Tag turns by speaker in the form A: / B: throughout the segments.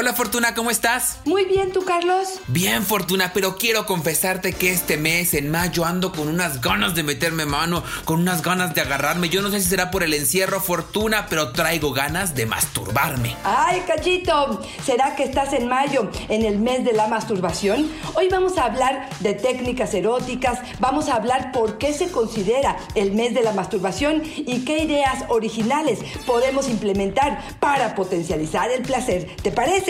A: Hola Fortuna, ¿cómo estás?
B: Muy bien, ¿tú Carlos?
A: Bien Fortuna, pero quiero confesarte que este mes, en mayo, ando con unas ganas de meterme mano, con unas ganas de agarrarme. Yo no sé si será por el encierro Fortuna, pero traigo ganas de masturbarme.
B: Ay, cachito, ¿será que estás en mayo, en el mes de la masturbación? Hoy vamos a hablar de técnicas eróticas, vamos a hablar por qué se considera el mes de la masturbación y qué ideas originales podemos implementar para potencializar el placer. ¿Te parece?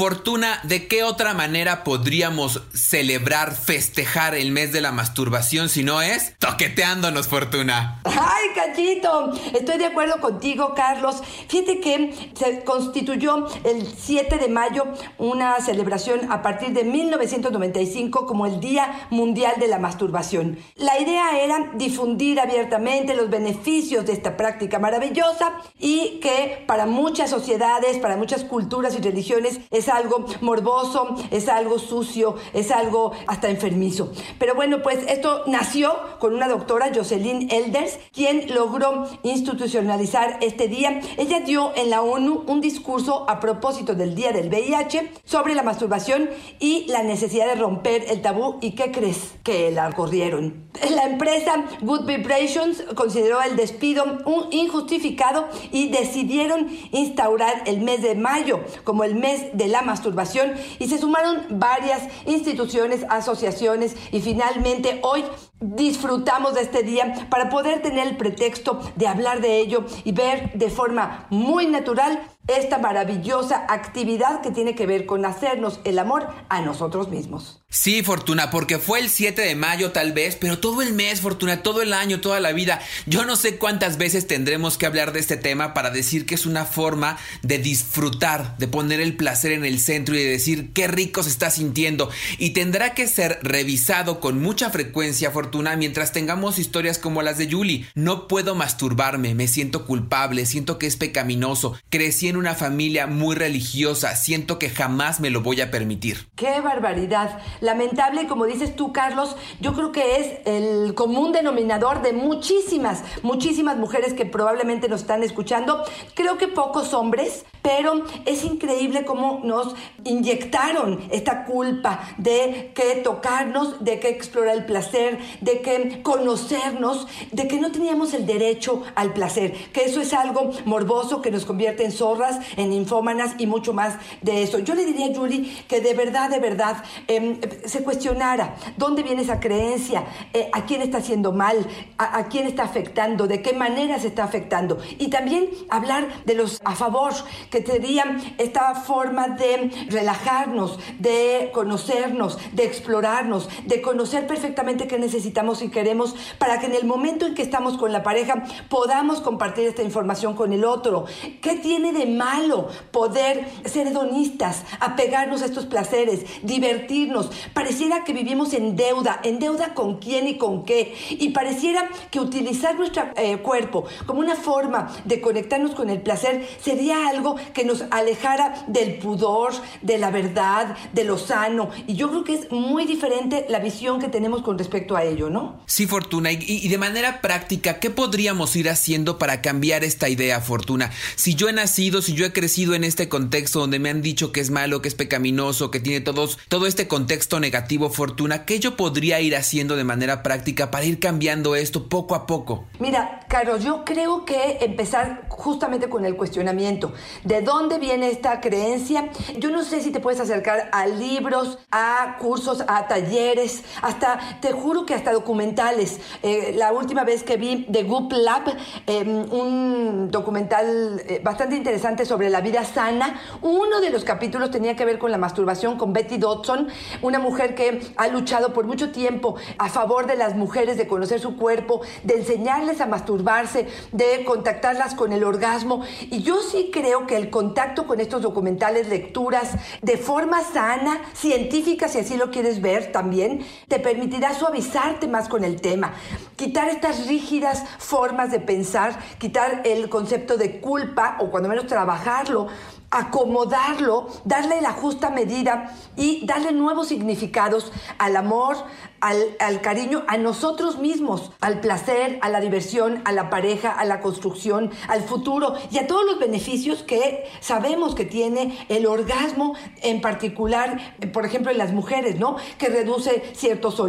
A: Fortuna, ¿de qué otra manera podríamos celebrar, festejar el mes de la masturbación si no es toqueteándonos, Fortuna?
B: Ay, cachito, estoy de acuerdo contigo, Carlos. Fíjate que se constituyó el 7 de mayo una celebración a partir de 1995 como el Día Mundial de la Masturbación. La idea era difundir abiertamente los beneficios de esta práctica maravillosa y que para muchas sociedades, para muchas culturas y religiones es algo morboso, es algo sucio, es algo hasta enfermizo. Pero bueno, pues esto nació con una doctora, Jocelyn Elders, quien logró institucionalizar este día. Ella dio en la ONU un discurso a propósito del Día del VIH sobre la masturbación y la necesidad de romper el tabú. ¿Y qué crees? Que la corrieron. La empresa Good Vibrations consideró el despido un injustificado y decidieron instaurar el mes de mayo como el mes de la masturbación y se sumaron varias instituciones, asociaciones y finalmente hoy disfrutamos de este día para poder tener el pretexto de hablar de ello y ver de forma muy natural esta maravillosa actividad que tiene que ver con hacernos el amor a nosotros mismos.
A: Sí, Fortuna, porque fue el 7 de mayo tal vez, pero todo el mes, Fortuna, todo el año, toda la vida. Yo no sé cuántas veces tendremos que hablar de este tema para decir que es una forma de disfrutar, de poner el placer en el centro y de decir qué rico se está sintiendo. Y tendrá que ser revisado con mucha frecuencia, Fortuna, mientras tengamos historias como las de Julie. No puedo masturbarme, me siento culpable, siento que es pecaminoso, crecí en una familia muy religiosa, siento que jamás me lo voy a permitir.
B: ¡Qué barbaridad! Lamentable, como dices tú, Carlos, yo creo que es el común denominador de muchísimas, muchísimas mujeres que probablemente nos están escuchando. Creo que pocos hombres, pero es increíble cómo nos inyectaron esta culpa de que tocarnos, de que explorar el placer, de que conocernos, de que no teníamos el derecho al placer, que eso es algo morboso que nos convierte en zorras, en infómanas y mucho más de eso. Yo le diría a Julie que de verdad, de verdad, eh, se cuestionara dónde viene esa creencia, eh, a quién está haciendo mal, a, a quién está afectando, de qué manera se está afectando. Y también hablar de los a favor, que serían esta forma de relajarnos, de conocernos, de explorarnos, de conocer perfectamente qué necesitamos y queremos para que en el momento en que estamos con la pareja podamos compartir esta información con el otro. ¿Qué tiene de malo poder ser hedonistas, apegarnos a estos placeres, divertirnos? Pareciera que vivimos en deuda, en deuda con quién y con qué. Y pareciera que utilizar nuestro eh, cuerpo como una forma de conectarnos con el placer sería algo que nos alejara del pudor, de la verdad, de lo sano. Y yo creo que es muy diferente la visión que tenemos con respecto a ello, ¿no?
A: Sí, Fortuna. Y, y, de manera práctica, ¿qué podríamos ir haciendo para cambiar esta idea, Fortuna? Si yo he nacido, si yo he crecido en este contexto donde me han dicho que es malo, que es pecaminoso, que tiene todos, todo este contexto negativo, Fortuna, ¿qué yo podría ir haciendo de manera práctica para ir cambiando esto poco a poco?
B: Mira, Carlos, yo creo que empezar justamente con el cuestionamiento. ¿De dónde viene esta creencia? Yo no sé si te puedes acercar a libros, a cursos, a talleres, hasta, te juro que hasta documentales. Eh, la última vez que vi The Goop Lab, eh, un documental eh, bastante interesante sobre la vida sana, uno de los capítulos tenía que ver con la masturbación con Betty Dodson, una mujer que ha luchado por mucho tiempo a favor de las mujeres, de conocer su cuerpo, de enseñarles a masturbarse, de contactarlas con el orgasmo. Y yo sí creo que el contacto con estos documentales, lecturas, de forma sana, científica, si así lo quieres ver también, te permitirá suavizarte más con el tema, quitar estas rígidas formas de pensar, quitar el concepto de culpa o cuando menos trabajarlo acomodarlo, darle la justa medida y darle nuevos significados al amor, al, cariño, a nosotros mismos, al placer, a la diversión, a la pareja, a la construcción, al futuro y a todos los beneficios que sabemos que tiene el orgasmo, en particular, por ejemplo, en las mujeres, ¿no? Que reduce ciertos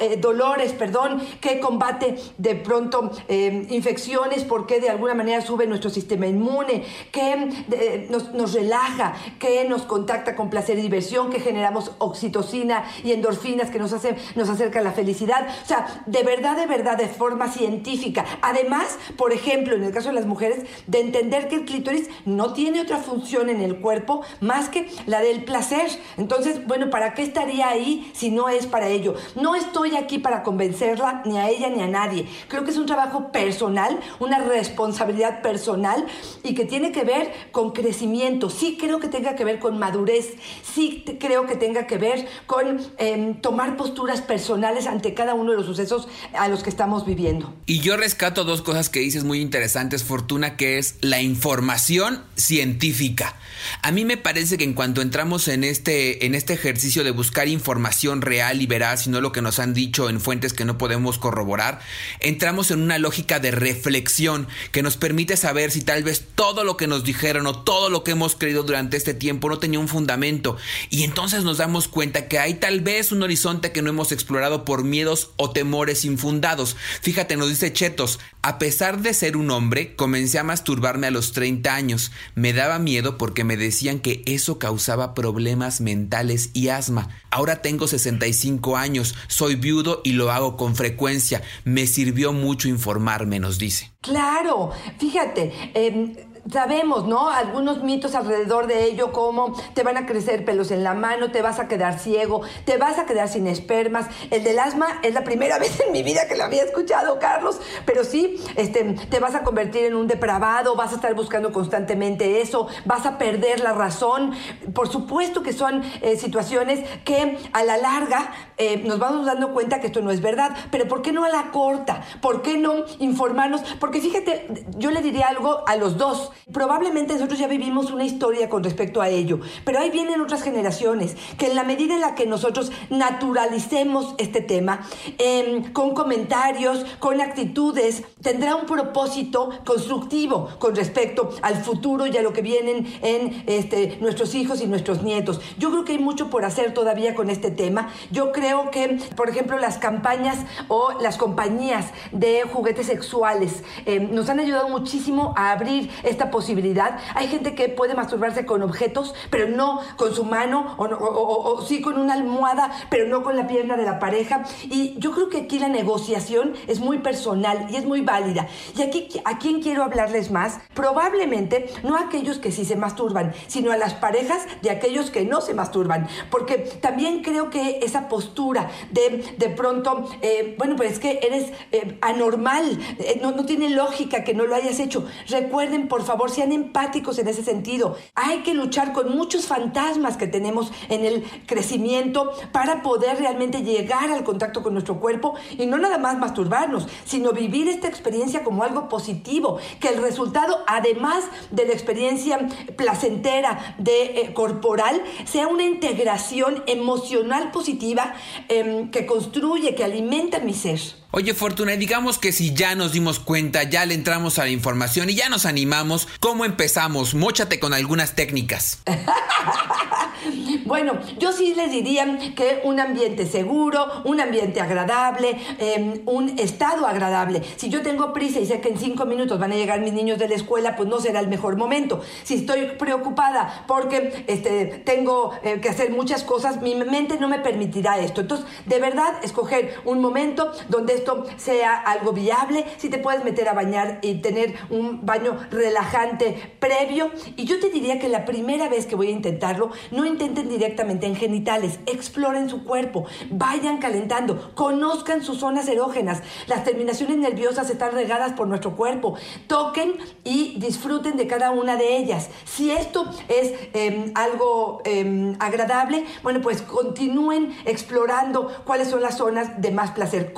B: eh, dolores, perdón, que combate de pronto eh, infecciones porque de alguna manera sube nuestro sistema inmune, que nos, relaja, que nos contacta con placer y diversión, que generamos oxitocina y endorfinas que nos hacen, acerca a la felicidad. O sea, de verdad, de verdad, de forma científica. Además, por ejemplo, en el caso de las mujeres, de entender que el clítoris no tiene otra función en el cuerpo más que la del placer. Entonces, bueno, ¿para qué estaría ahí si no es para ello? No estoy aquí para convencerla ni a ella ni a nadie. Creo que es un trabajo personal, una responsabilidad personal y que tiene que ver con crecimiento. Sí creo que tenga que ver con madurez. Sí creo que tenga que ver con em, tomar posturas personales ante cada uno de los sucesos a los que estamos viviendo.
A: Y yo rescato dos cosas que dices muy interesantes, Fortuna, que es la información científica. A mí me parece que en cuanto entramos en este, en este ejercicio de buscar información real y veraz y no lo que nos han dicho en fuentes que no podemos corroborar, entramos en una lógica de reflexión que nos permite saber si tal vez todo lo que nos dijeron o todo lo que hemos creído durante este tiempo no tenía un fundamento. Y entonces nos damos cuenta que hay tal vez un horizonte que no hemos explorado por miedos o temores infundados. Fíjate, nos dice Chetos, a pesar de ser un hombre, comencé a masturbarme a los 30 años. Me daba miedo porque me decían que eso causaba problemas mentales y asma. Ahora tengo 65 años, soy viudo y lo hago con frecuencia. Me sirvió mucho informarme, nos dice.
B: Claro, fíjate, em, sabemos, ¿no? Algunos mitos alrededor de ello, como te van a crecer pelos en la mano, te vas a quedar ciego, te vas a quedar sin espermas. El del asma es la primera vez en mi vida que lo había escuchado, Carlos, pero sí, este, te vas a convertir en un depravado, vas a estar buscando constantemente eso, vas a perder la razón. Por supuesto que son eh, situaciones que a la larga eh, nos vamos dando cuenta que esto no es verdad, pero ¿por qué no a la corta? ¿Por qué no informarnos? Porque fíjate, yo le diría algo a los dos. Probablemente nosotros ya vivimos una historia con respecto a ello, pero ahí vienen otras generaciones que en la medida en la que nosotros naturalicemos este tema, em, con comentarios, con actitudes, tendrá un propósito constructivo con respecto al futuro y a lo que vienen en este, nuestros hijos y nuestros nietos. Yo creo que hay mucho por hacer todavía con este tema. Yo creo que, por ejemplo, las campañas o las compañías de juguetes sexuales em, nos han ayudado muchísimo a abrir esta posibilidad. Hay gente que puede masturbarse con objetos, pero no con su mano, o, sí con una almohada, pero no con la pierna de la pareja. Y yo creo que aquí la negociación es muy personal y es muy válida. Y aquí, ¿a quién quiero hablarles más? Probablemente no a aquellos que sí se masturban, sino a las parejas de aquellos que no se masturban. Porque también creo que esa postura de de pronto, eh, bueno, pues es que eres eh, anormal, eh, no, no tiene lógica que no lo hayas hecho. Recuerden, por favor, sean empáticos en ese sentido. Hay que luchar con muchos fantasmas que tenemos en el crecimiento para poder realmente llegar al contacto con nuestro cuerpo y no nada más masturbarnos, sino vivir esta experiencia como algo positivo, que el resultado, además de la experiencia placentera de eh, corporal, sea una integración emocional positiva em, que construye, que alimenta mi ser.
A: Oye Fortuna, digamos que si ya nos dimos cuenta, ya le entramos a la información y ya nos animamos, ¿cómo empezamos? Móchate con algunas técnicas.
B: bueno, yo sí les diría que un ambiente seguro, un ambiente agradable, em, un estado agradable. Si yo tengo prisa y sé que en cinco minutos van a llegar mis niños de la escuela, pues no será el mejor momento. Si estoy preocupada porque este, tengo eh, que hacer muchas cosas, mi mente no me permitirá esto. Entonces, de verdad, escoger un momento donde esto sea algo viable, si te puedes meter a bañar y tener un baño relajante previo. Y yo te diría que la primera vez que voy a intentarlo, no intenten directamente en genitales, exploren su cuerpo, vayan calentando, conozcan sus zonas erógenas. Las terminaciones nerviosas están regadas por nuestro cuerpo. Toquen y disfruten de cada una de ellas. Si esto es em, algo em, agradable, bueno, pues continúen explorando cuáles son las zonas de más placer.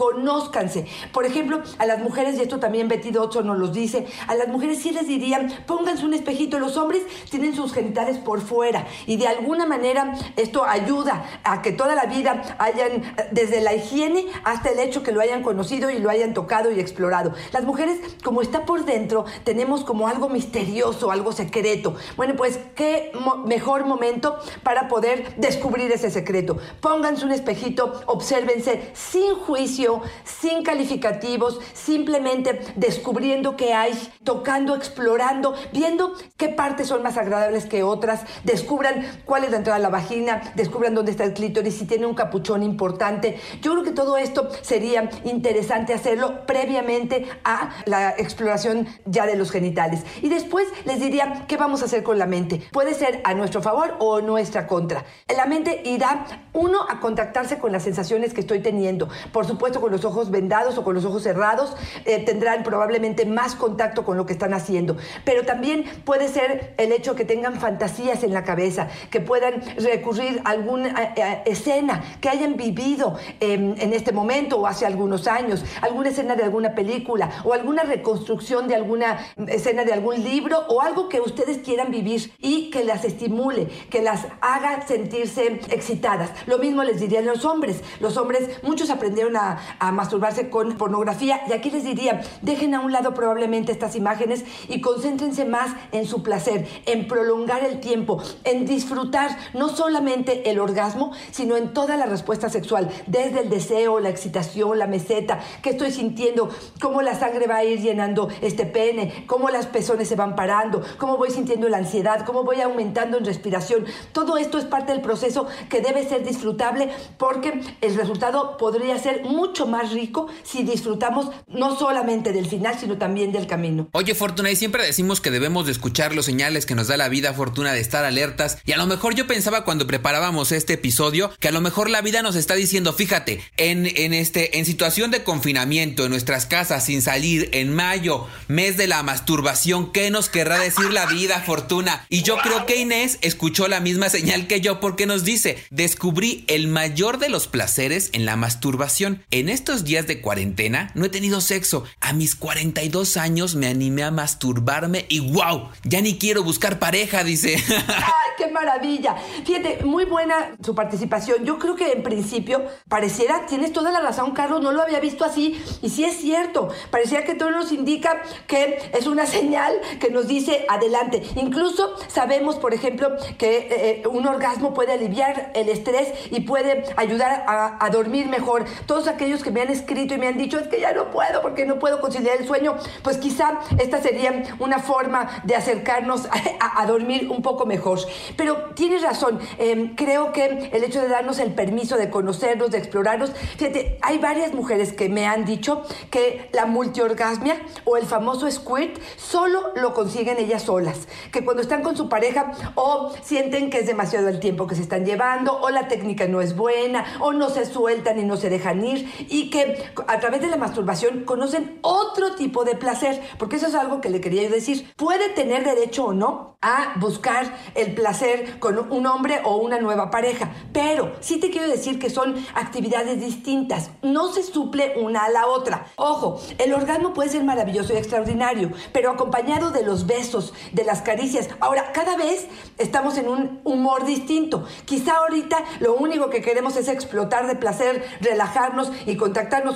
B: Por ejemplo, a las mujeres, y esto también Betty Dodson nos los dice, a las mujeres sí les dirían, pónganse un espejito. Los hombres tienen sus genitales por fuera y de alguna manera esto ayuda a que toda la vida hayan, desde la higiene hasta el hecho que lo hayan conocido y lo hayan tocado y explorado. Las mujeres, como está por dentro, tenemos como algo misterioso, algo secreto. Bueno, pues qué mejor momento para poder descubrir ese secreto. Pónganse un espejito, obsérvense sin juicio, sin calificativos, simplemente descubriendo qué hay, tocando, explorando, viendo qué partes son más agradables que otras, descubran cuál es la entrada a la vagina, descubran dónde está el clítoris, si tiene un capuchón importante. Yo creo que todo esto sería interesante hacerlo previamente a la exploración ya de los genitales. Y después les diría qué vamos a hacer con la mente. Puede ser a nuestro favor o nuestra contra. La mente irá, uno, a contactarse con las sensaciones que estoy teniendo. Por supuesto, con los ojos vendados o con los ojos cerrados, eh, tendrán probablemente más contacto con lo que están haciendo. Pero también puede ser el hecho que tengan fantasías en la cabeza, que puedan recurrir a alguna eh, escena que hayan vivido em, en este momento o hace algunos años, alguna escena de alguna película o alguna reconstrucción de alguna escena de algún libro o algo que ustedes quieran vivir y que las estimule, que las haga sentirse excitadas. Lo mismo les diría a los hombres. Los hombres, muchos aprendieron a, a masturbarse con pornografía y aquí les diría, dejen a un lado probablemente estas imágenes y concéntrense más en su placer, en prolongar el tiempo, en disfrutar no solamente el orgasmo, sino en toda la respuesta sexual, desde el deseo, la excitación, la meseta, qué estoy sintiendo, cómo la sangre va a ir llenando este pene, cómo las pezones se van parando, cómo voy sintiendo la ansiedad, cómo voy aumentando en respiración. Todo esto es parte del proceso que debe ser disfrutable porque el resultado podría ser mucho más rico si disfrutamos no solamente del final, sino también del camino.
A: Oye, Fortuna, y siempre decimos que debemos de escuchar los señales que nos da la vida, Fortuna, de estar alertas. Y a lo mejor yo pensaba cuando preparábamos este episodio que a lo mejor la vida nos está diciendo, fíjate, en, en, este, en situación de confinamiento, en nuestras casas, sin salir, en mayo, mes de la masturbación, ¿qué nos querrá decir la vida, Fortuna? Y yo creo que Inés escuchó la misma señal que yo porque nos dice, descubrí el mayor de los placeres en la masturbación. En estos días de cuarentena no he tenido sexo. A mis 42 años me animé a masturbarme y wow, ya ni quiero buscar pareja, dice.
B: ¡Ay, qué maravilla! Fíjate, muy buena su participación. Yo creo que en principio pareciera, tienes toda la razón, Carlos, no lo había visto así y sí es cierto. Parecía que todo nos indica que es una señal que nos dice adelante. Incluso sabemos, por ejemplo, que eh, un orgasmo puede aliviar el estrés y puede ayudar a, a dormir mejor. Todos aquellos que me han escrito y me han dicho, es que ya no puedo porque no puedo conciliar el sueño, pues quizá esta sería una forma de acercarnos a, a dormir un poco mejor. Pero tienes razón, eh, creo que el hecho de darnos el permiso de conocernos, de explorarnos, fíjate, hay varias mujeres que me han dicho que la multiorgasmia o el famoso squirt solo lo consiguen ellas solas, que cuando están con su pareja o sienten que es demasiado el tiempo que se están llevando o la técnica no es buena o no se sueltan y no se dejan ir y que a través de la masturbación conocen otro tipo de placer, porque eso es algo que le quería yo decir, puede tener derecho o no a buscar el placer con un hombre o una nueva pareja, pero sí te quiero decir que son actividades distintas, no se suple una a la otra. Ojo, el orgasmo puede ser maravilloso y extraordinario, pero acompañado de los besos, de las caricias. Ahora, cada vez estamos en un humor distinto. Quizá ahorita lo único que queremos es explotar de placer, relajarnos y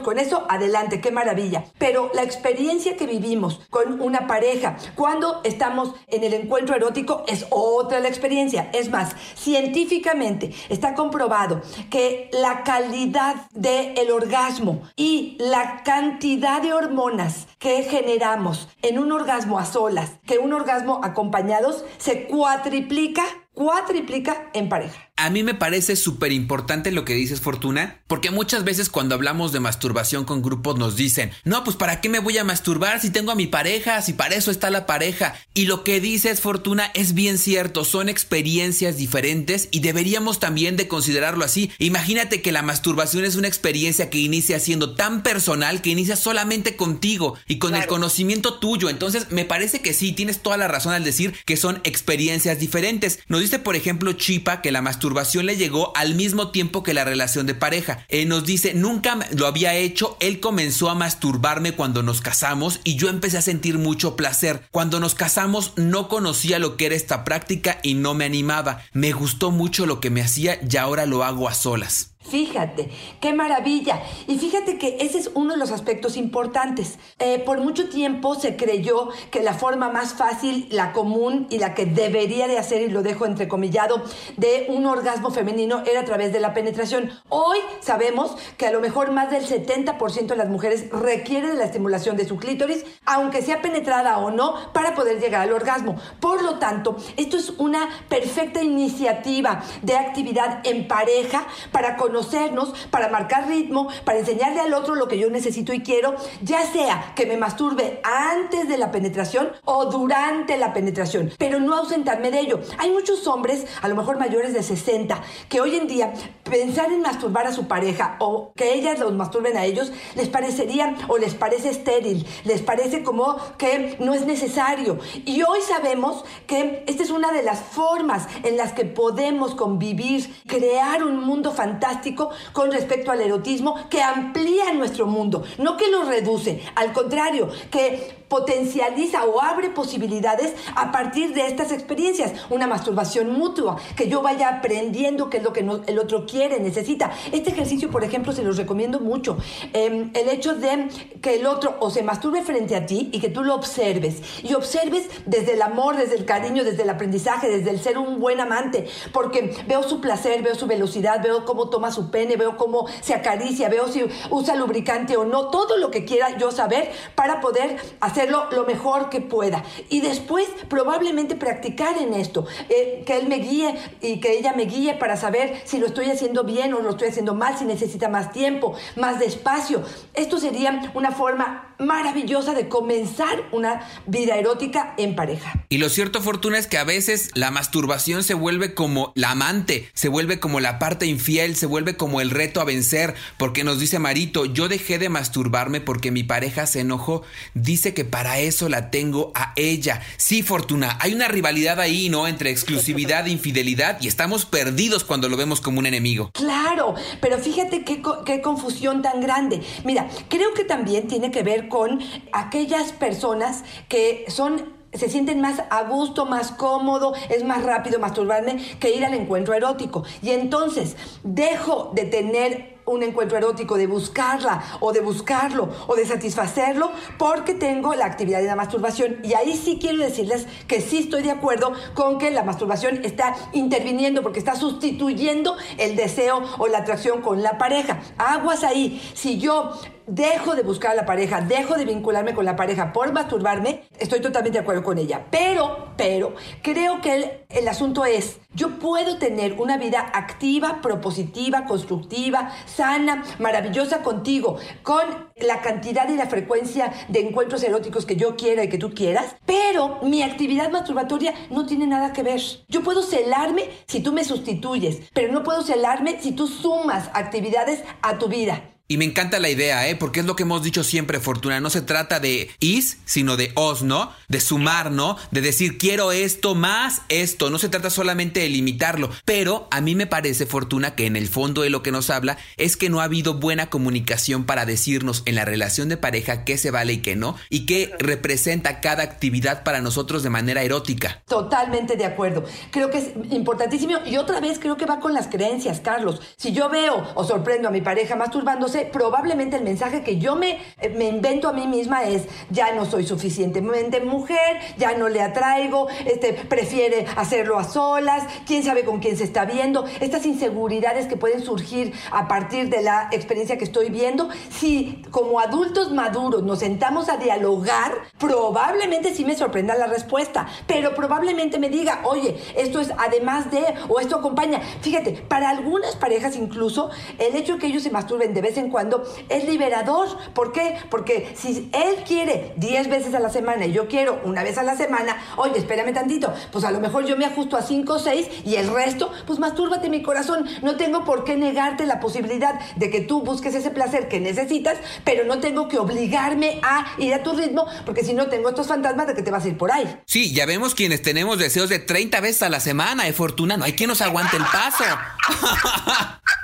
B: con eso, adelante, qué maravilla. Pero la experiencia que vivimos con una pareja cuando estamos en el encuentro erótico es otra la experiencia. Es más, científicamente está comprobado que la calidad del orgasmo y la cantidad de hormonas que generamos en un orgasmo a solas que un orgasmo acompañados se cuatriplica cuatriplica en pareja.
A: A mí me parece súper importante lo que dices, Fortuna, porque muchas veces cuando hablamos de masturbación con grupos nos dicen, no, pues ¿para qué me voy a masturbar si tengo a mi pareja, si para eso está la pareja? Y lo que dices, Fortuna, es bien cierto, son experiencias diferentes y deberíamos también de considerarlo así. Imagínate que la masturbación es una experiencia que inicia siendo tan personal que inicia solamente contigo y con el conocimiento tuyo. Entonces, me parece que sí, tienes toda la razón al decir que son experiencias diferentes. Nos dice, por ejemplo, Chipa que la masturbación le llegó al mismo tiempo que la relación de pareja. Eh, nos dice, nunca lo había hecho, él comenzó a masturbarme cuando nos casamos y yo empecé a sentir mucho placer. Cuando nos casamos no conocía lo que era esta práctica y no me animaba. Me gustó mucho lo que me hacía y ahora lo hago a solas.
B: Fíjate, qué maravilla. Y fíjate que ese es uno de los aspectos importantes. Eh, por mucho tiempo se creyó que la forma más fácil, la común y la que debería de hacer, y lo dejo entrecomillado, de un orgasmo femenino era a través de la penetración. Hoy sabemos que a lo mejor más del 70% de las mujeres requiere de la estimulación de su clítoris, aunque sea penetrada o no, para poder llegar al orgasmo. Por lo tanto, esto es una perfecta iniciativa de actividad en pareja para conocer conocernos, para marcar ritmo, para enseñarle al otro lo que yo necesito y quiero, ya sea que me masturbe antes de la penetración o durante la penetración, pero no ausentarme de ello. Hay muchos hombres, a lo mejor mayores de 60, que hoy en día pensar en masturbar a su pareja o que ellas los masturben a ellos les parecería o les parece estéril, les parece como que no es necesario. Y hoy sabemos que esta es una de las formas en las que podemos convivir, crear un mundo fantástico con respecto al erotismo que amplía nuestro mundo, no que lo reduce, al contrario, que potencializa o abre posibilidades a partir de estas experiencias. Una masturbación mutua, que yo vaya aprendiendo qué es lo que el otro quiere, necesita. Este ejercicio, por ejemplo, se los recomiendo mucho. Em, el hecho de que el otro o se masturbe frente a ti y que tú lo observes. Y observes desde el amor, desde el cariño, desde el aprendizaje, desde el ser un buen amante. Porque veo su placer, veo su velocidad, veo cómo toma su pene, veo cómo se acaricia, veo si usa lubricante o no. Todo lo que quiera yo saber para poder hacer lo mejor que pueda. Y después probablemente practicar en esto, eh, que él me guíe y que ella me guíe para saber si lo estoy haciendo bien o lo estoy haciendo mal, si necesita más tiempo, más despacio. Esto sería una forma maravillosa de comenzar una vida erótica en pareja.
A: Y lo cierto, Fortuna, es que a veces la masturbación se vuelve como la amante, se vuelve como la parte infiel, se vuelve como el reto a vencer, porque nos dice Marito, yo dejé de masturbarme porque mi pareja se enojó, dice que para eso la tengo a ella. Sí, Fortuna, hay una rivalidad ahí, ¿no? Entre exclusividad e infidelidad y estamos perdidos cuando lo vemos como un enemigo.
B: Claro, pero fíjate qué, qué confusión tan grande. Mira, creo que también tiene que ver con aquellas personas que son se sienten más a gusto, más cómodo, es más rápido masturbarme que ir al encuentro erótico. Y entonces dejo de tener un encuentro erótico, de buscarla o de buscarlo o de satisfacerlo porque tengo la actividad de la masturbación. Y ahí sí quiero decirles que sí estoy de acuerdo con que la masturbación está interviniendo porque está sustituyendo el deseo o la atracción con la pareja. Aguas ahí. Si yo dejo de buscar a la pareja, dejo de vincularme con la pareja por masturbarme, estoy totalmente de acuerdo con ella. Pero, pero, creo que el, el asunto es, yo puedo tener una vida activa, propositiva, constructiva, sana, maravillosa contigo, con la cantidad y la frecuencia de encuentros eróticos que yo quiera y que tú quieras, pero mi actividad masturbatoria no tiene nada que ver. Yo puedo celarme si tú me sustituyes, pero no puedo celarme si tú sumas actividades a tu vida.
A: Y me encanta la idea, ¿eh? Porque es lo que hemos dicho siempre, Fortuna. No se trata de is, sino de os, ¿no? De sumar, ¿no? De decir quiero esto más esto. No se trata solamente de limitarlo. Pero a mí me parece, Fortuna, que en el fondo de lo que nos habla es que no ha habido buena comunicación para decirnos en la relación de pareja qué se vale y qué no. Y qué representa cada actividad para nosotros de manera erótica.
B: Totalmente de acuerdo. Creo que es importantísimo. Y otra vez creo que va con las creencias, Carlos. Si yo veo o sorprendo a mi pareja masturbándose, probablemente el mensaje que yo me, eh, me invento a mí misma es, ya no soy suficientemente mujer, ya no le atraigo, este, prefiere hacerlo a solas, quién sabe con quién se está viendo, estas inseguridades que pueden surgir a partir de la experiencia que estoy viendo, si como adultos maduros nos sentamos a dialogar, probablemente sí me sorprenda la respuesta, pero probablemente me diga, oye, esto es además de, o esto acompaña. Fíjate, para algunas parejas incluso, el hecho que ellos se masturben de vez en cuando es liberador. ¿Por qué? Porque si él quiere 10 veces a la semana y yo quiero una vez a la semana, oye, espérame tantito, pues a lo mejor yo me ajusto a 5 o 6 y el resto, pues mastúrbate mi corazón. No tengo por qué negarte la posibilidad de que tú busques ese placer que necesitas, pero no tengo que obligarme a ir a tu ritmo, porque si no tengo estos fantasmas de que te vas a ir por ahí.
A: Sí, ya vemos quienes tenemos deseos de 30 veces a la semana, de ¿eh, Fortuna, no hay quien nos aguante el paso.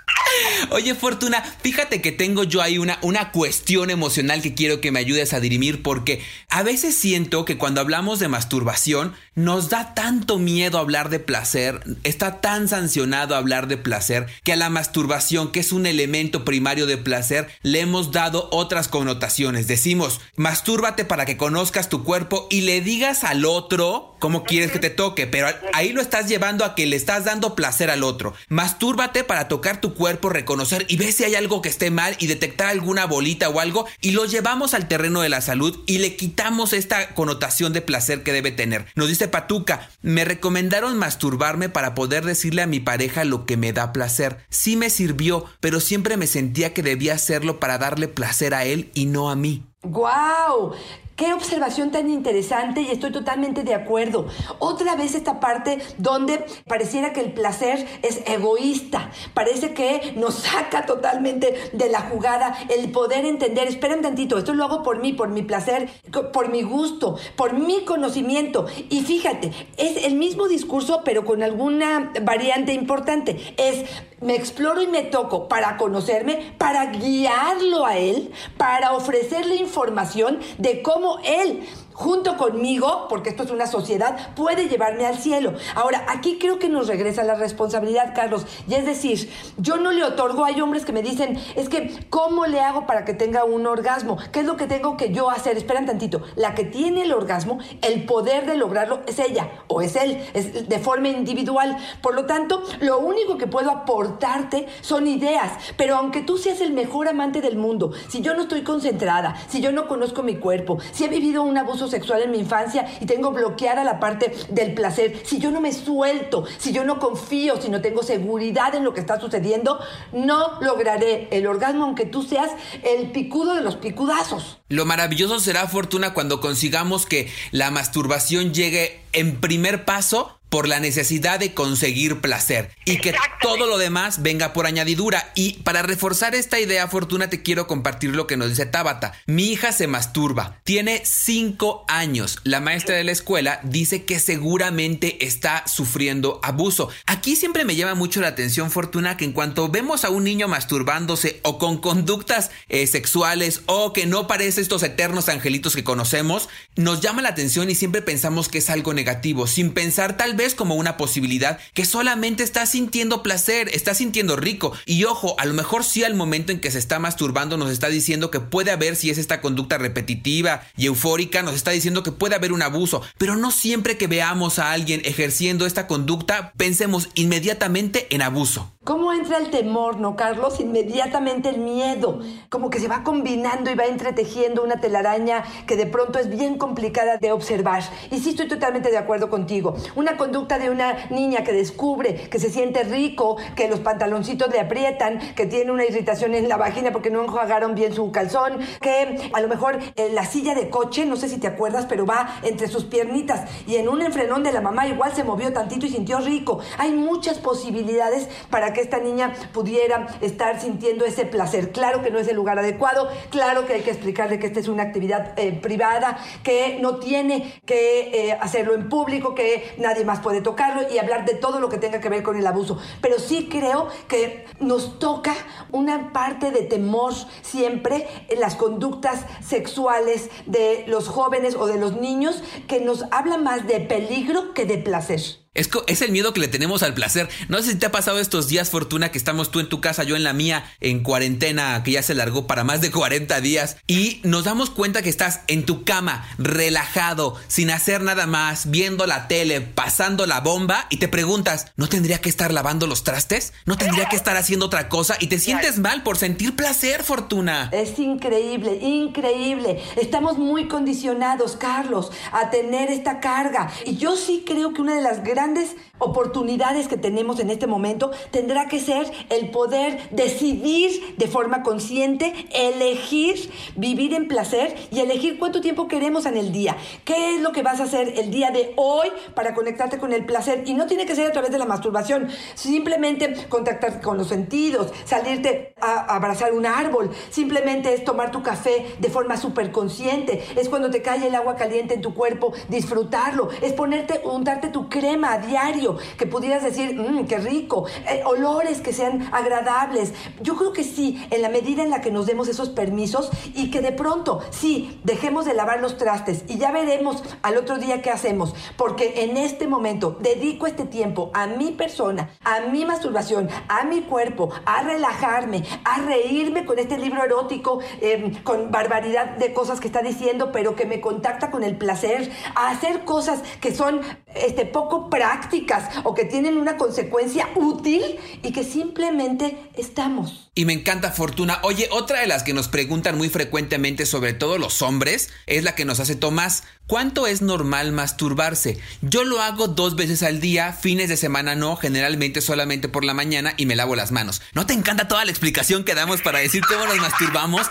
A: Oye, Fortuna, fíjate que tengo yo ahí una, una cuestión emocional que quiero que me ayudes a dirimir porque a veces siento que cuando hablamos de masturbación nos da tanto miedo hablar de placer, está tan sancionado hablar de placer que a la masturbación, que es un elemento primario de placer, le hemos dado otras connotaciones. Decimos, mastúrbate para que conozcas tu cuerpo y le digas al otro cómo quieres que te toque, pero ahí lo estás llevando a que le estás dando placer al otro. Mastúrbate para tocar tu cuerpo, reconocer y ver si hay algo que esté mal y detectar alguna bolita o algo y lo llevamos al terreno de la salud y le quitamos esta connotación de placer que debe tener. Nos dice Patuca, me recomendaron masturbarme para poder decirle a mi pareja lo que me da placer. Sí me sirvió, pero siempre me sentía que debía hacerlo para darle placer a él y no a mí.
B: ¡Guau! Qué observación tan interesante y estoy totalmente de acuerdo. Otra vez esta parte donde pareciera que el placer es egoísta, parece que nos saca totalmente de la jugada el poder entender, esperen tantito, esto lo hago por mí, por mi placer, por mi gusto, por mi conocimiento. Y fíjate, es el mismo discurso pero con alguna variante importante. Es me exploro y me toco para conocerme, para guiarlo a él, para ofrecerle información de cómo él junto conmigo, porque esto es una sociedad, puede llevarme al cielo. Ahora, aquí creo que nos regresa la responsabilidad, Carlos. Y es decir, yo no le otorgo, hay hombres que me dicen, es que, ¿cómo le hago para que tenga un orgasmo? ¿Qué es lo que tengo que yo hacer? Esperan tantito. La que tiene el orgasmo, el poder de lograrlo es ella o es él, es de forma individual. Por lo tanto, lo único que puedo aportarte son ideas. Pero aunque tú seas el mejor amante del mundo, si yo no estoy concentrada, si yo no conozco mi cuerpo, si he vivido un abuso sexual en mi infancia y tengo bloqueada la parte del placer, si yo no me suelto, si yo no confío, si no tengo seguridad en lo que está sucediendo, no lograré el orgasmo aunque tú seas el picudo de los picudazos.
A: Lo maravilloso será, Fortuna, cuando consigamos que la masturbación llegue en primer paso por la necesidad de conseguir placer y que todo lo demás venga por añadidura. Y para reforzar esta idea, Fortuna, te quiero compartir lo que nos dice Tabata. Mi hija se masturba, tiene 5 años. La maestra de la escuela dice que seguramente está sufriendo abuso. Aquí siempre me llama mucho la atención, Fortuna, que en cuanto vemos a un niño masturbándose o con conductas eh, sexuales o que no parece estos eternos angelitos que conocemos, nos llama la atención y siempre pensamos que es algo negativo, sin pensar tal vez ves como una posibilidad que solamente está sintiendo placer, está sintiendo rico. Y ojo, a lo mejor sí al momento en que se está masturbando nos está diciendo que puede haber si es esta conducta repetitiva y eufórica, nos está diciendo que puede haber un abuso. Pero no siempre que veamos a alguien ejerciendo esta conducta pensemos inmediatamente en abuso.
B: ¿Cómo entra el temor, no, Carlos? Inmediatamente el miedo, como que se va combinando y va entretejiendo una telaraña que de pronto es bien complicada de observar. Y sí estoy totalmente de acuerdo contigo. Una conducta de una niña que descubre que se siente rico, que los pantaloncitos le aprietan, que tiene una irritación en la vagina porque no enjuagaron bien su calzón, que a lo mejor eh, la silla de coche, no sé si te acuerdas, pero va entre sus piernitas y en un enfrenón de la mamá igual se movió tantito y sintió rico. Hay muchas posibilidades para que esta niña pudiera estar sintiendo ese placer. Claro que no es el lugar adecuado, claro que hay que explicarle que esta es una actividad eh, privada, que no tiene que eh, hacerlo en público, que nadie más puede tocarlo y hablar de todo lo que tenga que ver con el abuso. Pero sí creo que nos toca una parte de temor siempre en las conductas sexuales de los jóvenes o de los niños que nos habla más de peligro que de placer.
A: Es, es, el miedo que le tenemos al placer. No sé si te ha pasado estos días, Fortuna, que estamos tú en tu casa, yo en la mía, en cuarentena, que ya se largó para más de 40 días, y nos damos cuenta que estás en tu cama, relajado, sin hacer nada más, viendo la tele, pasando la bomba, y te preguntas, ¿no tendría que estar lavando los trastes? ¿No tendría que estar haciendo otra cosa? Y te sientes mal por sentir placer, Fortuna.
B: Es increíble, increíble. Estamos muy condicionados, Carlos, a tener esta carga. Y yo sí creo que una de las grandes grandes oportunidades que tenemos en este momento tendrá que ser el poder decidir de forma consciente, elegir vivir en placer y elegir cuánto tiempo queremos en el día. ¿Qué es lo que vas a hacer el día de hoy para conectarte con el placer? Y no tiene que ser a través de la masturbación, simplemente contactarte con los sentidos, salirte a abrazar un árbol, simplemente es tomar tu café de forma súper consciente, es cuando te cae el agua caliente en tu cuerpo, disfrutarlo, es ponerte, untarte tu crema a diario, que pudieras decir, mmm, qué rico, eh, olores que sean agradables. Yo creo que sí, en la medida en la que nos demos esos permisos y que de pronto, sí, dejemos de lavar los trastes y ya veremos al otro día qué hacemos, porque en este momento dedico este tiempo a mi persona, a mi masturbación, a mi cuerpo, a relajarme, a reírme con este libro erótico, em, con barbaridad de cosas que está diciendo, pero que me contacta con el placer, a hacer cosas que son este, poco prácticas o que tienen una consecuencia útil y que simplemente estamos.
A: Y me encanta Fortuna. Oye, otra de las que nos preguntan muy frecuentemente, sobre todo los hombres, es la que nos hace Tomás. ¿Cuánto es normal masturbarse? Yo lo hago dos veces al día, fines de semana no, generalmente solamente por la mañana y me lavo las manos. ¿No te encanta toda la explicación que damos para decir cómo nos masturbamos?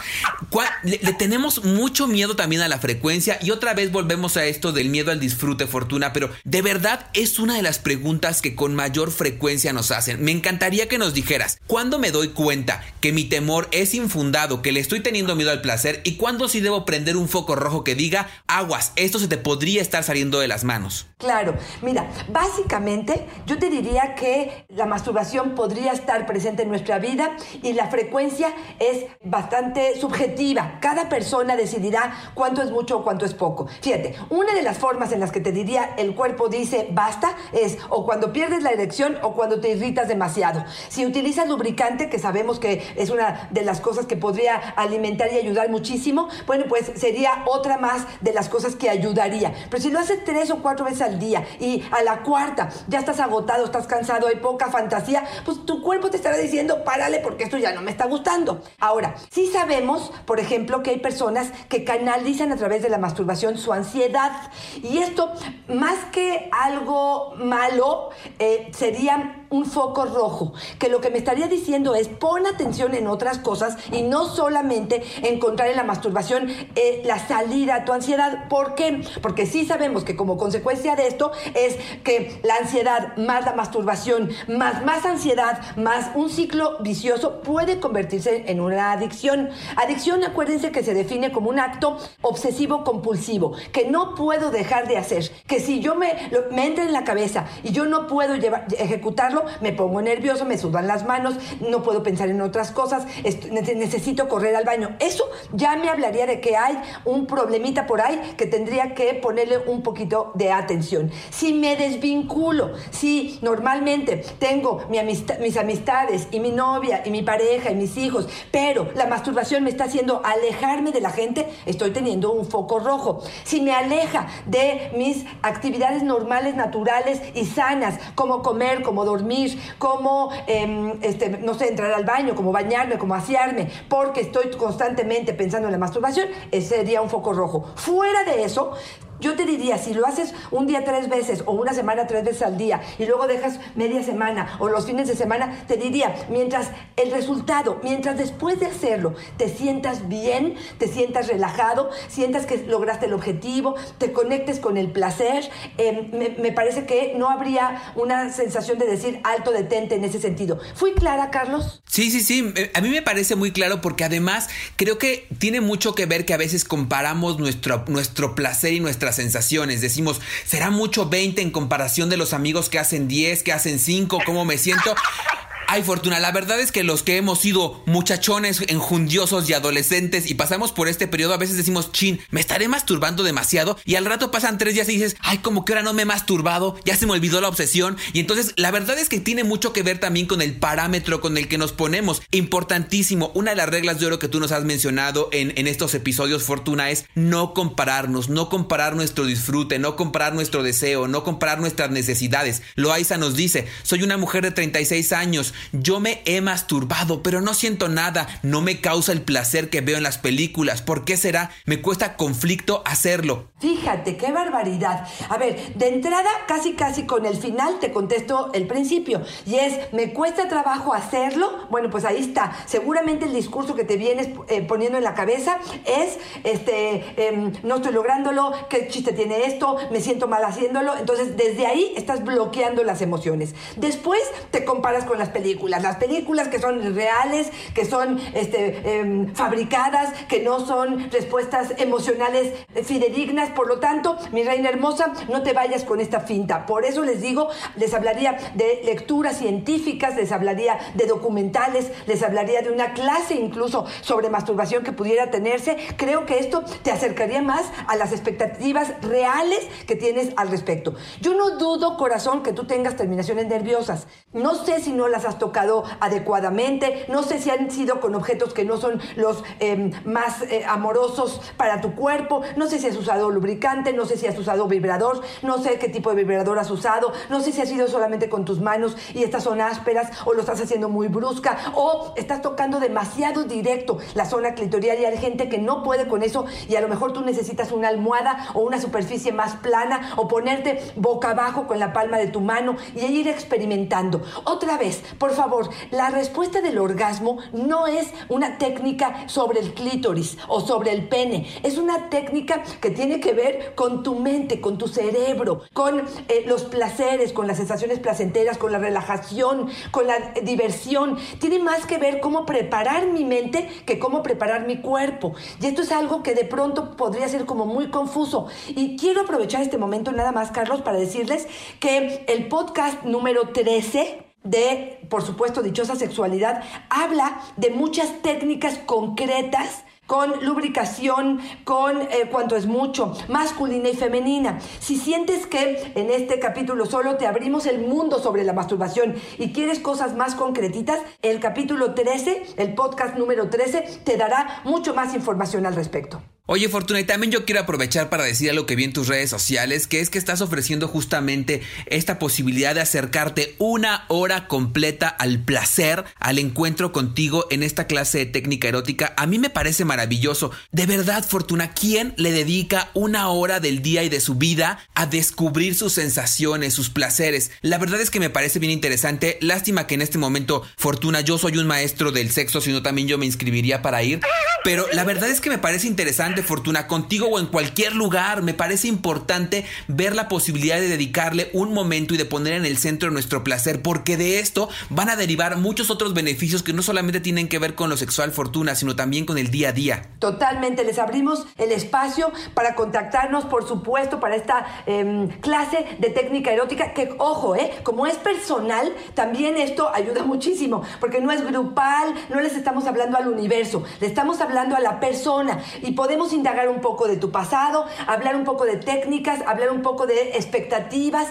A: Le, le, tenemos mucho miedo también a la frecuencia y otra vez volvemos a esto del miedo al disfrute, Fortuna, pero de verdad es una de las preguntas que con mayor frecuencia nos hacen. Me encantaría que nos dijeras, ¿cuándo me doy cuenta que mi temor es infundado, que le estoy teniendo miedo al placer y cuándo sí debo prender un foco rojo que diga, aguas, esto se te podría estar saliendo de las manos.
B: Claro, mira, básicamente yo te diría que la masturbación podría estar presente en nuestra vida y la frecuencia es bastante subjetiva. Cada persona decidirá cuánto es mucho o cuánto es poco. Fíjate, una de las formas en las que te diría el cuerpo dice basta es o cuando pierdes la erección o cuando te irritas demasiado. Si utilizas lubricante, que sabemos que es una de las cosas que podría alimentar y ayudar muchísimo, bueno, pues sería otra más de las cosas que ayudaría. Pero si lo haces tres o cuatro veces al día y a la cuarta ya estás agotado, estás cansado, hay poca fantasía, pues tu cuerpo te estará diciendo, párale porque esto ya no me está gustando. Ahora, sí sabemos, por ejemplo, que hay personas que canalizan a través de la masturbación su ansiedad. Y esto, más que algo malo, eh, sería un foco rojo, que lo que me estaría diciendo es pon atención en otras cosas y no solamente encontrar en la masturbación eh, la salida a tu ansiedad. ¿Por qué? Porque sí sabemos que como consecuencia de esto es que la ansiedad más la masturbación, más más ansiedad, más un ciclo vicioso puede convertirse en una adicción. Adicción, acuérdense que se define como un acto obsesivo compulsivo, que no puedo dejar de hacer, que si yo me, me entra en la cabeza y yo no puedo llevar, ejecutarlo, me pongo nervioso, me sudan las manos, no puedo pensar en otras cosas, necesito correr al baño. Eso ya me hablaría de que hay un problemita por ahí que tendría que ponerle un poquito de atención. Si me desvinculo, si normalmente tengo mis amistades y mi novia y mi pareja y mis hijos, pero la masturbación me está haciendo alejarme de la gente, estoy teniendo un foco rojo. Si me aleja de mis actividades normales, naturales y sanas, como comer, como dormir, como em, este, no sé, entrar al baño, como bañarme, como asearme, porque estoy constantemente pensando en la masturbación, ese sería un foco rojo. Fuera de eso, yo te diría, si lo haces un día tres veces o una semana tres veces al día y luego dejas media semana o los fines de semana, te diría, mientras el resultado, mientras después de hacerlo te sientas bien, te sientas relajado, sientas que lograste el objetivo, te conectes con el placer, em, me, parece que no habría una sensación de decir alto detente en ese sentido. ¿Fui clara, Carlos?
A: Sí, sí, sí. Eh, a mí me parece muy claro porque además creo que tiene mucho que ver que a veces comparamos nuestro, nuestro placer y nuestra sensaciones. Decimos, ¿será mucho 20 en comparación de los amigos que hacen 10, que hacen 5? ¿Cómo me siento? Ay, Fortuna, la verdad es que los que hemos sido muchachones, enjundiosos y adolescentes y pasamos por este periodo, a veces decimos, chin, me estaré masturbando demasiado y al rato pasan tres días y dices, ay, como que ahora no me he masturbado, ya se me olvidó la obsesión. Y entonces la verdad es que tiene mucho que ver también con el parámetro con el que nos ponemos. Importantísimo, una de las reglas de oro que tú nos has mencionado en, en estos episodios, Fortuna, es no compararnos, no comparar nuestro disfrute, no comparar nuestro deseo, no comparar nuestras necesidades. Loaiza nos dice, soy una mujer de 36 años, yo me he masturbado, pero no siento nada, no me causa el placer que veo en las películas. ¿Por qué será? Me cuesta conflicto hacerlo.
B: Fíjate, qué barbaridad. A ver, de entrada, casi casi con el final te contesto el principio. Y es, ¿me cuesta trabajo hacerlo? Bueno, pues ahí está. Seguramente el discurso que te vienes eh, poniendo en la cabeza es, este, em, no estoy lográndolo, qué chiste tiene esto, me siento mal haciéndolo. Entonces, desde ahí estás bloqueando las emociones. Después te comparas con las películas las películas que son reales, que son este, em, fabricadas, que no son respuestas emocionales fidedignas. Por lo tanto, mi reina hermosa, no te vayas con esta finta. Por eso les digo, les hablaría de lecturas científicas, les hablaría de documentales, les hablaría de una clase incluso sobre masturbación que pudiera tenerse. Creo que esto te acercaría más a las expectativas reales que tienes al respecto. Yo no dudo, corazón, que tú tengas terminaciones nerviosas. No sé si no las has tocado adecuadamente, no sé si han sido con objetos que no son los em, más eh, amorosos para tu cuerpo, no sé si has usado lubricante, no sé si has usado vibrador, no sé qué tipo de vibrador has usado, no sé si has sido solamente con tus manos y estas son ásperas o lo estás haciendo muy brusca o estás tocando demasiado directo la zona clitorial y hay gente que no puede con eso y a lo mejor tú necesitas una almohada o una superficie más plana o ponerte boca abajo con la palma de tu mano y ir experimentando. Otra vez, por favor, la respuesta del orgasmo no es una técnica sobre el clítoris o sobre el pene, es una técnica que tiene que ver con tu mente, con tu cerebro, con eh, los placeres, con las sensaciones placenteras, con la relajación, con la diversión. Tiene más que ver cómo preparar mi mente que cómo preparar mi cuerpo. Y esto es algo que de pronto podría ser como muy confuso. Y quiero aprovechar este momento nada más, Carlos, para decirles que el podcast número 13 de, por supuesto, dichosa sexualidad, habla de muchas técnicas concretas con lubricación, con eh, cuanto es mucho, masculina y femenina. Si sientes que en este capítulo solo te abrimos el mundo sobre la masturbación y quieres cosas más concretitas, el capítulo 13, el podcast número 13, te dará mucho más información al respecto.
A: Oye Fortuna, y también yo quiero aprovechar para decir algo que vi en tus redes sociales, que es que estás ofreciendo justamente esta posibilidad de acercarte una hora completa al placer, al encuentro contigo en esta clase de técnica erótica. A mí me parece maravilloso. De verdad, Fortuna, ¿quién le dedica una hora del día y de su vida a descubrir sus sensaciones, sus placeres? La verdad es que me parece bien interesante. Lástima que en este momento, Fortuna, yo soy un maestro del sexo, sino también yo me inscribiría para ir. Pero la verdad es que me parece interesante, Fortuna, contigo o en cualquier lugar. Me parece importante ver la posibilidad de dedicarle un momento y de poner en el centro nuestro placer, porque de esto van a derivar muchos otros beneficios que no solamente tienen que ver con lo sexual, Fortuna, sino también con el día a día.
B: Totalmente, les abrimos el espacio para contactarnos, por supuesto, para esta em, clase de técnica erótica, que ojo, eh, como es personal, también esto ayuda muchísimo, porque no es grupal, no les estamos hablando al universo, le estamos hablando hablando a la persona y podemos indagar un poco de tu pasado, hablar un poco de técnicas, hablar un poco de expectativas.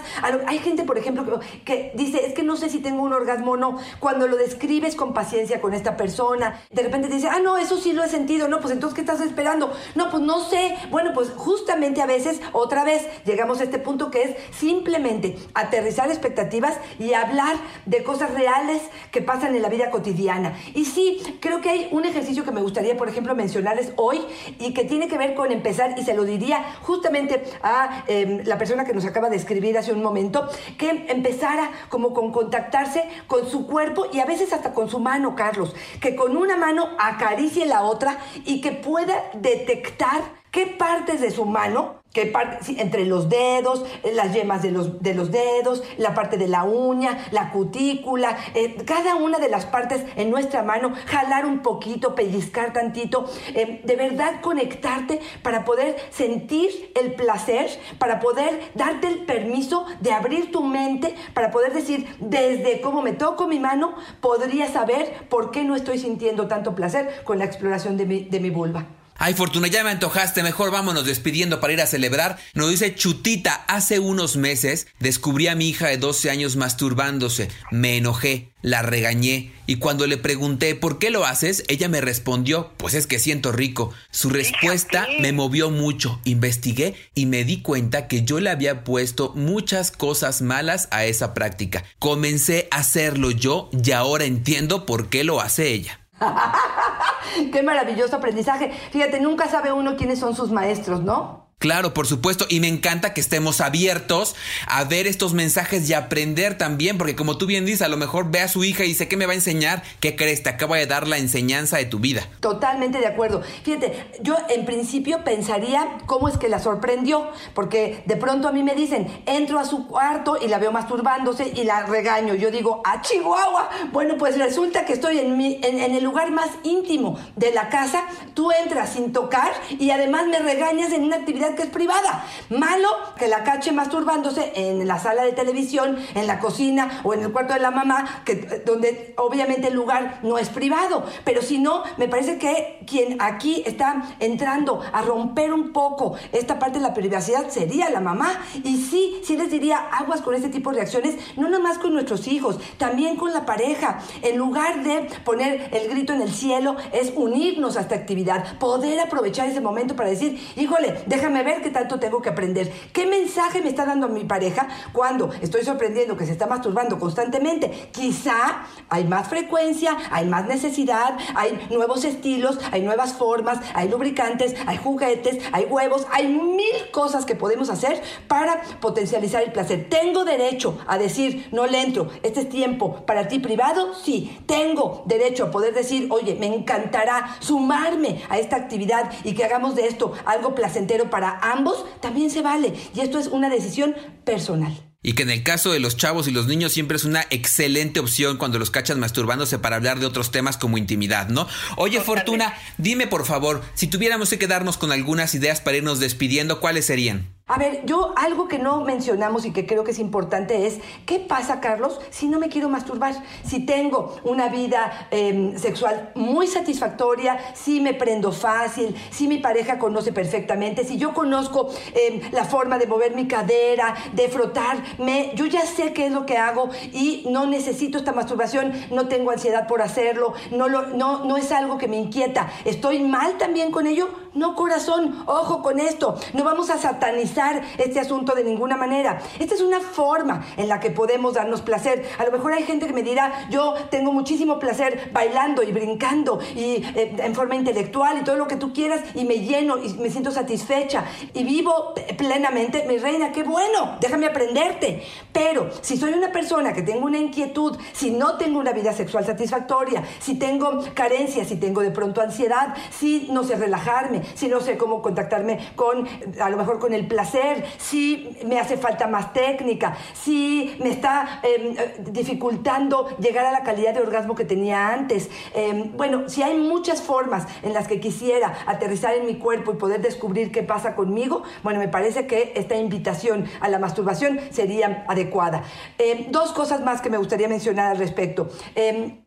B: Hay gente, por ejemplo, que, dice, es que no sé si tengo un orgasmo o no. Cuando lo describes con paciencia con esta persona, de repente te dice, ah, no, eso sí lo he sentido, no, pues entonces, ¿qué estás esperando? No, pues no sé. Bueno, pues justamente a veces, otra vez, llegamos a este punto que es simplemente aterrizar expectativas y hablar de cosas reales que pasan en la vida cotidiana. Y sí, creo que hay un ejercicio que me gustaría, por ejemplo, mencionarles hoy y que tiene que ver con empezar, y se lo diría justamente a em, la persona que nos acaba de escribir hace un momento, que empezara como con contactarse con su cuerpo y a veces hasta con su mano, Carlos, que con una mano acaricie la otra y que pueda detectar qué partes de su mano que parte, sí, entre los dedos, eh, las yemas de los, de los dedos, la parte de la uña, la cutícula, eh, cada una de las partes en nuestra mano, jalar un poquito, pellizcar tantito, eh, de verdad conectarte para poder sentir el placer, para poder darte el permiso de abrir tu mente, para poder decir, desde cómo me toco mi mano, podría saber por qué no estoy sintiendo tanto placer con la exploración de mi, de mi vulva.
A: Ay, Fortuna, ya me antojaste. Mejor vámonos despidiendo para ir a celebrar. Nos dice Chutita, hace unos meses descubrí a mi hija de 12 años masturbándose. Me enojé, la regañé y cuando le pregunté ¿por qué lo haces? Ella me respondió, pues es que siento rico. Su respuesta me movió mucho. Investigué y me di cuenta que yo le había puesto muchas cosas malas a esa práctica. Comencé a hacerlo yo y ahora entiendo por qué lo hace ella.
B: Qué maravilloso aprendizaje. Fíjate, nunca sabe uno quiénes son sus maestros, ¿no?
A: Claro, por supuesto, y me encanta que estemos abiertos a ver estos mensajes y aprender también, porque como tú bien dices, a lo mejor ve a su hija y dice, ¿qué me va a enseñar? ¿Qué crees? Te acaba de dar la enseñanza de tu vida.
B: Totalmente de acuerdo. Fíjate, yo en principio pensaría cómo es que la sorprendió, porque de pronto a mí me dicen, entro a su cuarto y la veo masturbándose y la regaño. Yo digo, ¡a Chihuahua! Bueno, pues resulta que estoy en, mi, en el lugar más íntimo de la casa, tú entras sin tocar y además me regañas en una actividad que es privada. Malo que la cache masturbándose en la sala de televisión, en la cocina o en el cuarto de la mamá, que, donde obviamente el lugar no es privado. Pero si no, me parece que quien aquí está entrando a romper un poco esta parte de la privacidad sería la mamá. Y sí, sí les diría aguas con este tipo de reacciones, no nada más con nuestros hijos, también con la pareja. En lugar de poner el grito en el cielo, es unirnos a esta actividad, poder aprovechar ese momento para decir, híjole, déjame ver qué tanto tengo que aprender. ¿Qué mensaje me está dando mi pareja cuando estoy sorprendiendo que se está masturbando constantemente? Quizá hay más frecuencia, hay más necesidad, hay nuevos estilos, hay nuevas formas, hay lubricantes, hay juguetes, hay huevos, hay mil cosas que podemos hacer para potencializar el placer. ¿Tengo derecho a decir, no le entro, este es tiempo para ti privado? Sí, tengo derecho a poder decir, oye, me encantará sumarme a esta actividad y que hagamos de esto algo placentero para ambos, también se vale. Y esto es una decisión personal.
A: Y que en el caso de los chavos y los niños siempre es una excelente opción cuando los cachas masturbándose para hablar de otros temas como intimidad, ¿no? Oye, Fortuna, dime por favor, si tuviéramos que quedarnos con algunas ideas para irnos despidiendo, ¿cuáles serían?
B: A ver, yo algo que no mencionamos y que creo que es importante es, ¿qué pasa, Carlos, si no me quiero masturbar? Si tengo una vida eh, sexual muy satisfactoria, si me prendo fácil, si mi pareja conoce perfectamente, si yo conozco eh, la forma de mover mi cadera, de frotarme, yo ya sé qué es lo que hago y no necesito esta masturbación, no tengo ansiedad por hacerlo, no, no, no es algo que me inquieta. ¿Estoy mal también con ello? No, corazón, ojo con esto, no vamos a satanizar este asunto de ninguna manera. Esta es una forma en la que podemos darnos placer. A lo mejor hay gente que me dirá, yo tengo muchísimo placer bailando y brincando y eh, en forma intelectual y todo lo que tú quieras y me lleno y me siento satisfecha y vivo plenamente. Mi reina, qué bueno, déjame aprenderte. Pero si soy una persona que tengo una inquietud, si no tengo una vida sexual satisfactoria, si tengo carencias, si tengo de pronto ansiedad, si no sé relajarme, si no sé cómo contactarme con, a lo mejor con el placer, si me hace falta más técnica, si me está eh, dificultando llegar a la calidad de orgasmo que tenía antes. Eh, bueno, si hay muchas formas en las que quisiera aterrizar en mi cuerpo y poder descubrir qué pasa conmigo, bueno, me parece que esta invitación a la masturbación sería adecuada. Eh, dos cosas más que me gustaría mencionar al respecto.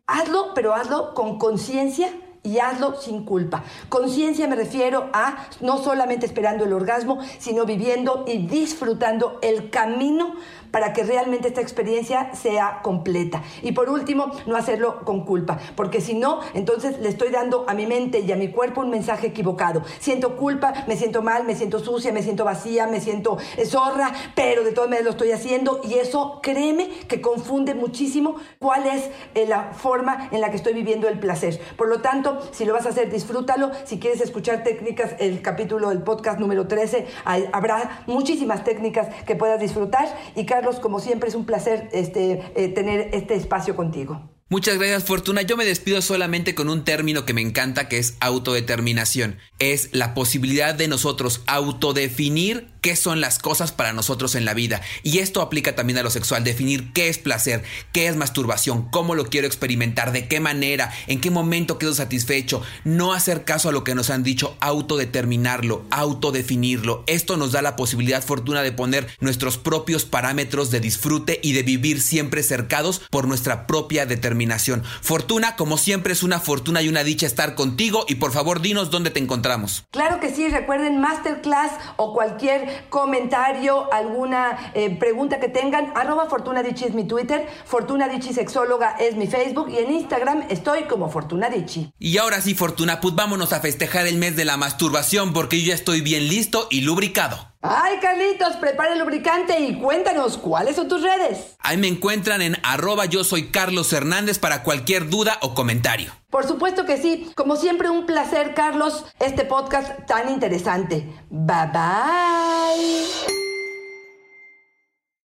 B: hazlo, pero hazlo con conciencia y hazlo sin culpa. Conciencia me refiero a no solamente esperando el orgasmo, sino viviendo y disfrutando el camino para que realmente esta experiencia sea completa. Y por último, no hacerlo con culpa, porque si no, entonces le estoy dando a mi mente y a mi cuerpo un mensaje equivocado. Siento culpa, me siento mal, me siento sucia, me siento vacía, me siento eh, zorra, pero de todas maneras lo estoy haciendo y eso, créeme, que confunde muchísimo cuál es eh, la forma en la que estoy viviendo el placer. Por lo tanto, si lo vas a hacer, disfrútalo. Si quieres escuchar técnicas, el capítulo del podcast número 13, habrá muchísimas técnicas que puedas disfrutar y Carlos, como siempre, es un placer este, eh, tener este espacio contigo.
A: Muchas gracias Fortuna. Yo me despido solamente con un término que me encanta que es autodeterminación. Es la posibilidad de nosotros autodefinir qué son las cosas para nosotros en la vida. Y esto aplica también a lo sexual, definir qué es placer, qué es masturbación, cómo lo quiero experimentar, de qué manera, en qué momento quedo satisfecho, no hacer caso a lo que nos han dicho, autodeterminarlo, autodefinirlo. Esto nos da la posibilidad, fortuna, de poner nuestros propios parámetros de disfrute y de vivir siempre cercados por nuestra propia determinación. Fortuna, como siempre, es una fortuna y una dicha estar contigo y por favor dinos dónde te encontramos.
B: Claro que sí, recuerden masterclass o cualquier comentario, alguna eh, pregunta que tengan, arroba Fortuna es mi Twitter, Fortuna Dichi Sexóloga es mi Facebook y en Instagram estoy como Fortuna Dichi.
A: Y ahora sí, Fortuna, pues vámonos a festejar el mes de la masturbación porque yo ya estoy bien listo y lubricado.
B: Ay, Carlitos, prepara el lubricante y cuéntanos cuáles son tus redes.
A: Ahí me encuentran en arroba yo soy Carlos Hernández para cualquier duda o comentario.
B: Por supuesto que sí. Como siempre, un placer, Carlos, este podcast tan interesante. Bye bye.